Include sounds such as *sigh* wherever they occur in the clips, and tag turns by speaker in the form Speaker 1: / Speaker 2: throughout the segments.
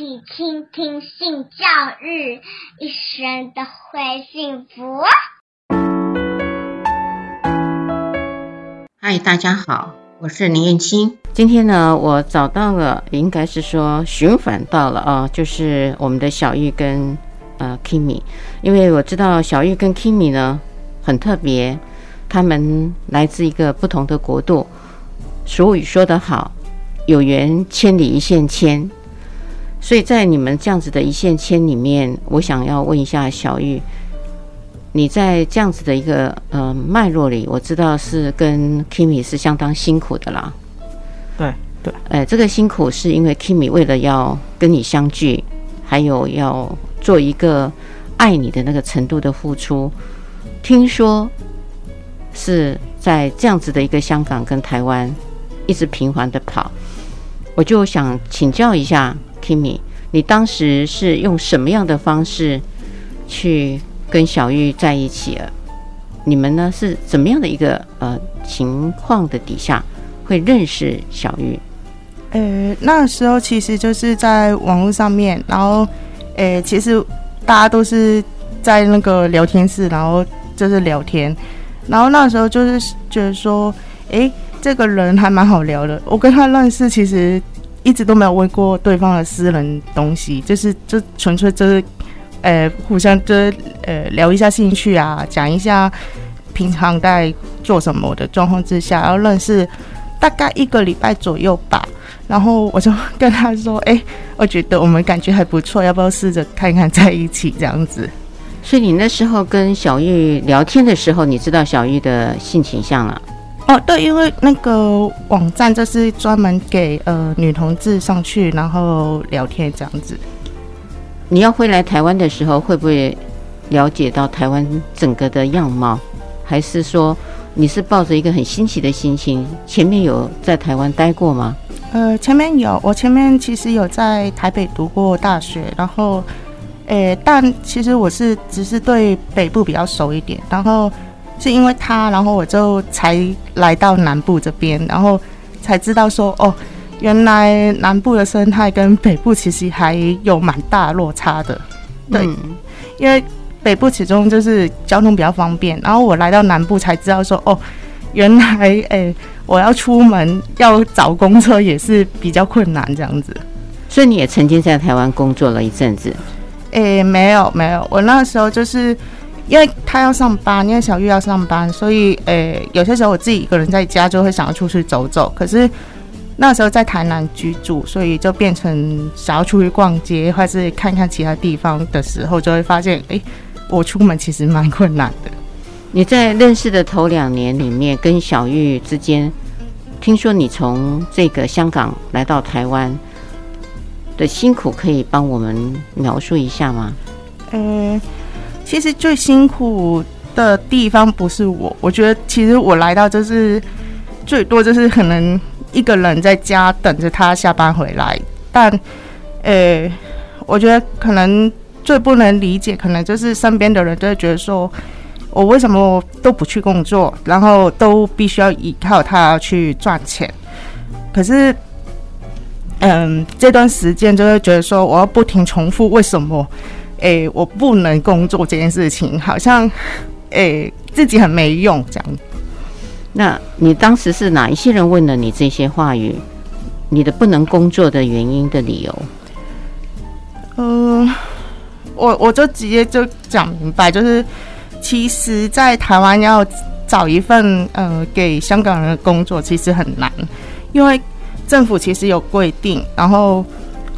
Speaker 1: 起倾听性教育，一生都会幸福。
Speaker 2: 嗨，大家好，我是林燕青。今天呢，我找到了，应该是说寻访到了啊，就是我们的小玉跟呃 Kimi，因为我知道小玉跟 Kimi 呢很特别，他们来自一个不同的国度。俗语说得好，有缘千里一线牵。所以在你们这样子的一线牵里面，我想要问一下小玉，你在这样子的一个呃脉络里，我知道是跟 Kimi 是相当辛苦的啦。
Speaker 3: 对对，
Speaker 2: 哎，这个辛苦是因为 Kimi 为了要跟你相聚，还有要做一个爱你的那个程度的付出，听说是在这样子的一个香港跟台湾。一直频繁的跑，我就想请教一下 Kimi，你当时是用什么样的方式去跟小玉在一起了？你们呢是怎么样的一个呃情况的底下会认识小玉？
Speaker 3: 呃，那时候其实就是在网络上面，然后呃，其实大家都是在那个聊天室，然后就是聊天，然后那时候就是觉得说，哎。这个人还蛮好聊的，我跟他认识其实一直都没有问过对方的私人东西，就是就纯粹就是，呃，互相就是呃聊一下兴趣啊，讲一下平常在做什么的状况之下，然后认识大概一个礼拜左右吧，然后我就跟他说，哎，我觉得我们感觉还不错，要不要试着看看在一起这样子？
Speaker 2: 所以你那时候跟小玉聊天的时候，你知道小玉的性倾向了？
Speaker 3: 哦，对，因为那个网站就是专门给呃女同志上去，然后聊天这样子。
Speaker 2: 你要回来台湾的时候，会不会了解到台湾整个的样貌？还是说你是抱着一个很新奇的心情？前面有在台湾待过吗？
Speaker 3: 呃，前面有，我前面其实有在台北读过大学，然后，诶，但其实我是只是对北部比较熟一点，然后。是因为他，然后我就才来到南部这边，然后才知道说，哦，原来南部的生态跟北部其实还有蛮大落差的。对，嗯、因为北部始终就是交通比较方便，然后我来到南部才知道说，哦，原来哎，我要出门要找公车也是比较困难这样子。
Speaker 2: 所以你也曾经在台湾工作了一阵子？
Speaker 3: 诶，没有没有，我那时候就是。因为他要上班，因为小玉要上班，所以诶、欸，有些时候我自己一个人在家就会想要出去走走。可是那时候在台南居住，所以就变成想要出去逛街，或是看看其他地方的时候，就会发现，诶、欸，我出门其实蛮困难的。
Speaker 2: 你在认识的头两年里面，跟小玉之间，听说你从这个香港来到台湾的辛苦，可以帮我们描述一下吗？嗯、欸。
Speaker 3: 其实最辛苦的地方不是我，我觉得其实我来到就是最多就是可能一个人在家等着他下班回来，但呃，我觉得可能最不能理解，可能就是身边的人都会觉得说，我为什么都不去工作，然后都必须要依靠他去赚钱，可是嗯，这段时间就会觉得说，我要不停重复为什么。诶、欸，我不能工作这件事情，好像诶、欸、自己很没用这样。
Speaker 2: 那你当时是哪一些人问了你这些话语？你的不能工作的原因的理由？
Speaker 3: 嗯、呃，我我就直接就讲明白，就是其实，在台湾要找一份呃给香港人的工作，其实很难，因为政府其实有规定，然后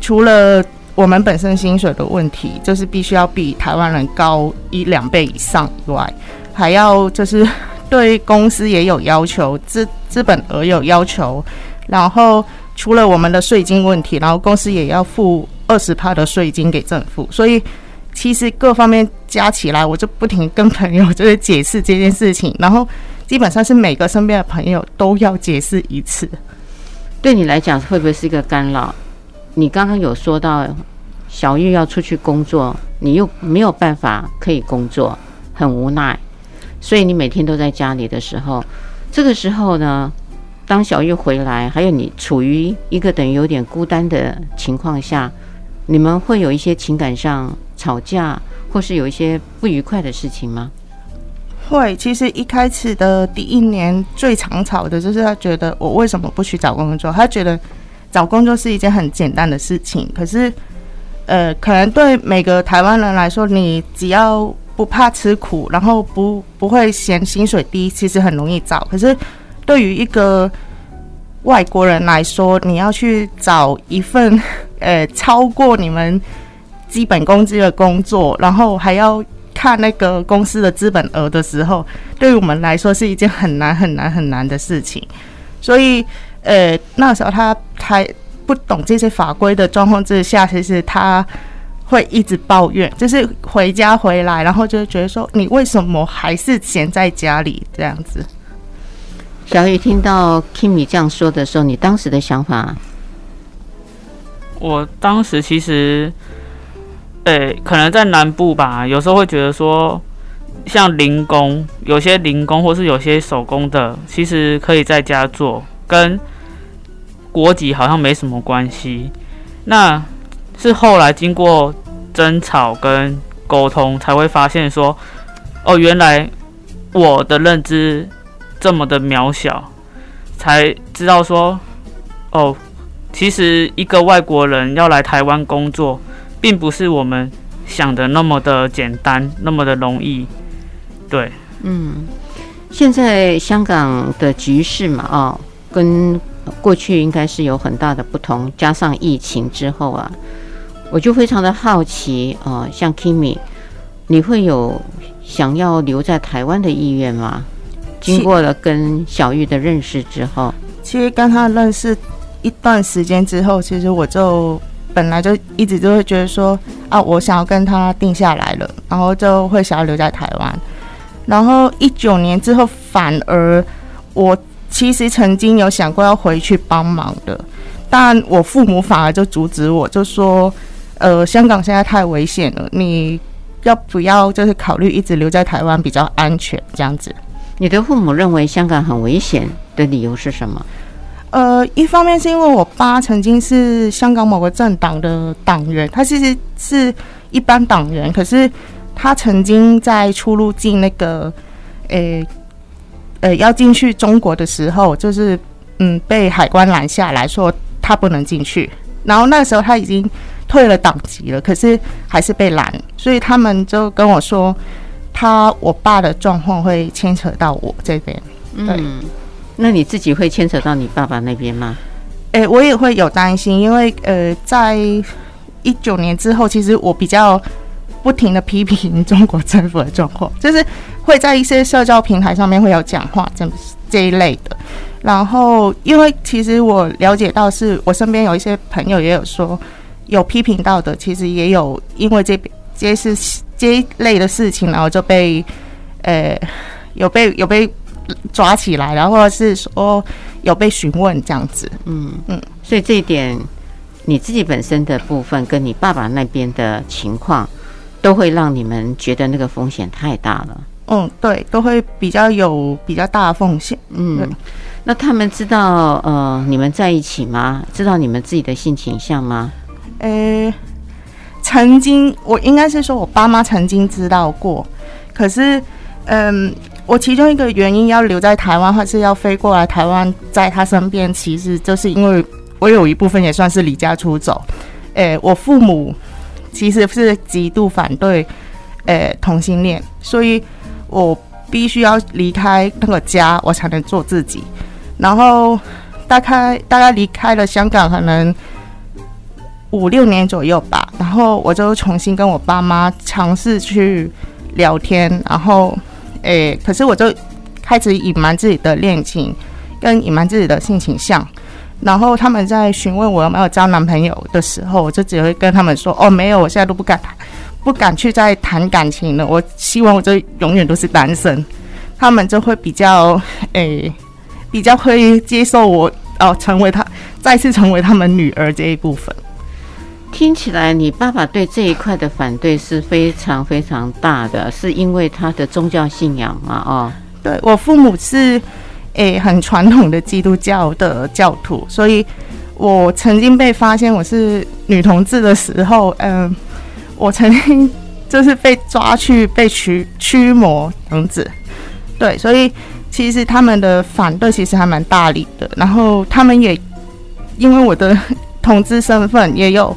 Speaker 3: 除了。我们本身薪水的问题，就是必须要比台湾人高一两倍以上以外，还要就是对公司也有要求，资资本额有要求，然后除了我们的税金问题，然后公司也要付二十趴的税金给政府，所以其实各方面加起来，我就不停跟朋友就是解释这件事情，然后基本上是每个身边的朋友都要解释一次。
Speaker 2: 对你来讲，会不会是一个干扰？你刚刚有说到小玉要出去工作，你又没有办法可以工作，很无奈，所以你每天都在家里的时候，这个时候呢，当小玉回来，还有你处于一个等于有点孤单的情况下，你们会有一些情感上吵架，或是有一些不愉快的事情吗？
Speaker 3: 会，其实一开始的第一年最常吵的就是他觉得我为什么不去找工作？他觉得找工作是一件很简单的事情。可是，呃，可能对每个台湾人来说，你只要不怕吃苦，然后不不会嫌薪水低，其实很容易找。可是，对于一个外国人来说，你要去找一份 *laughs* 呃超过你们基本工资的工作，然后还要。看那个公司的资本额的时候，对于我们来说是一件很难很难很难的事情。所以，呃，那时候他还不懂这些法规的状况之下，其实他会一直抱怨，就是回家回来，然后就觉得说，你为什么还是闲在家里这样子？
Speaker 2: 小雨听到 Kimmy 这样说的时候，你当时的想法？
Speaker 4: 我当时其实。对，可能在南部吧，有时候会觉得说，像零工，有些零工或是有些手工的，其实可以在家做，跟国籍好像没什么关系。那是后来经过争吵跟沟通，才会发现说，哦，原来我的认知这么的渺小，才知道说，哦，其实一个外国人要来台湾工作。并不是我们想的那么的简单，那么的容易。对，
Speaker 2: 嗯，现在香港的局势嘛，哦，跟过去应该是有很大的不同，加上疫情之后啊，我就非常的好奇啊，呃，像 Kimi，你会有想要留在台湾的意愿吗？经过了跟小玉的认识之后，
Speaker 3: 其实跟他认识一段时间之后，其实我就。本来就一直就会觉得说啊，我想要跟他定下来了，然后就会想要留在台湾。然后一九年之后，反而我其实曾经有想过要回去帮忙的，但我父母反而就阻止我，就说呃，香港现在太危险了，你要不要就是考虑一直留在台湾比较安全这样子？
Speaker 2: 你的父母认为香港很危险的理由是什么？
Speaker 3: 呃，一方面是因为我爸曾经是香港某个政党的党员，他其实是一般党员，可是他曾经在出入境那个，呃，呃，要进去中国的时候，就是嗯被海关拦下来说他不能进去，然后那时候他已经退了党籍了，可是还是被拦，所以他们就跟我说，他我爸的状况会牵扯到我这边，对。
Speaker 2: 嗯那你自己会牵扯到你爸爸那边吗？
Speaker 3: 诶、欸，我也会有担心，因为呃，在一九年之后，其实我比较不停的批评中国政府的状况，就是会在一些社交平台上面会有讲话这这一类的。然后，因为其实我了解到，是我身边有一些朋友也有说有批评到的，其实也有因为这这是这一类的事情，然后就被呃有被有被。抓起来，然后或者是说有被询问这样子，
Speaker 2: 嗯嗯，所以这一点你自己本身的部分跟你爸爸那边的情况，都会让你们觉得那个风险太大了。
Speaker 3: 嗯，对，都会比较有比较大的风险。
Speaker 2: 嗯，那他们知道呃你们在一起吗？知道你们自己的性倾向吗？
Speaker 3: 呃，曾经我应该是说我爸妈曾经知道过，可是嗯。我其中一个原因要留在台湾，或是要飞过来台湾，在他身边，其实就是因为我有一部分也算是离家出走。诶、欸，我父母其实是极度反对诶、同性恋，所以我必须要离开那个家，我才能做自己。然后大概大概离开了香港，可能五六年左右吧。然后我就重新跟我爸妈尝试去聊天，然后。诶、可是我就开始隐瞒自己的恋情，跟隐瞒自己的性倾向。然后他们在询问我有没有交男朋友的时候，我就只会跟他们说：“哦，没有，我现在都不敢谈，不敢去再谈感情了。我希望我就永远都是单身。”他们就会比较诶、欸，比较会接受我哦，成为他再次成为他们女儿这一部分。
Speaker 2: 听起来，你爸爸对这一块的反对是非常非常大的，是因为他的宗教信仰嘛？哦，
Speaker 3: 对，我父母是诶很传统的基督教的教徒，所以我曾经被发现我是女同志的时候，嗯、我曾经就是被抓去被驱驱魔这样子。对，所以其实他们的反对其实还蛮大力的，然后他们也因为我的同志身份，也有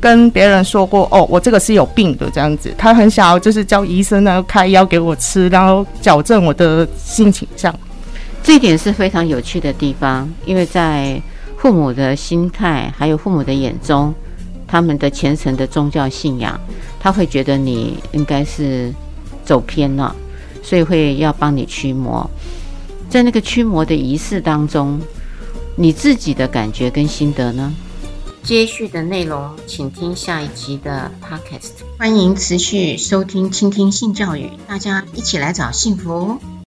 Speaker 3: 跟别人说过，哦，我这个是有病的这样子。他很想要就是叫医生呢开药给我吃，然后矫正我的性倾向。
Speaker 2: 这一点是非常有趣的地方，因为在父母的心态，还有父母的眼中，他们的虔诚的宗教信仰，他会觉得你应该是走偏了，所以会要帮你驱魔。在那个驱魔的仪式当中，你自己的感觉跟心得呢？接续的内容，请听下一集的 Podcast。欢迎持续收听、倾听性教育，大家一起来找幸福。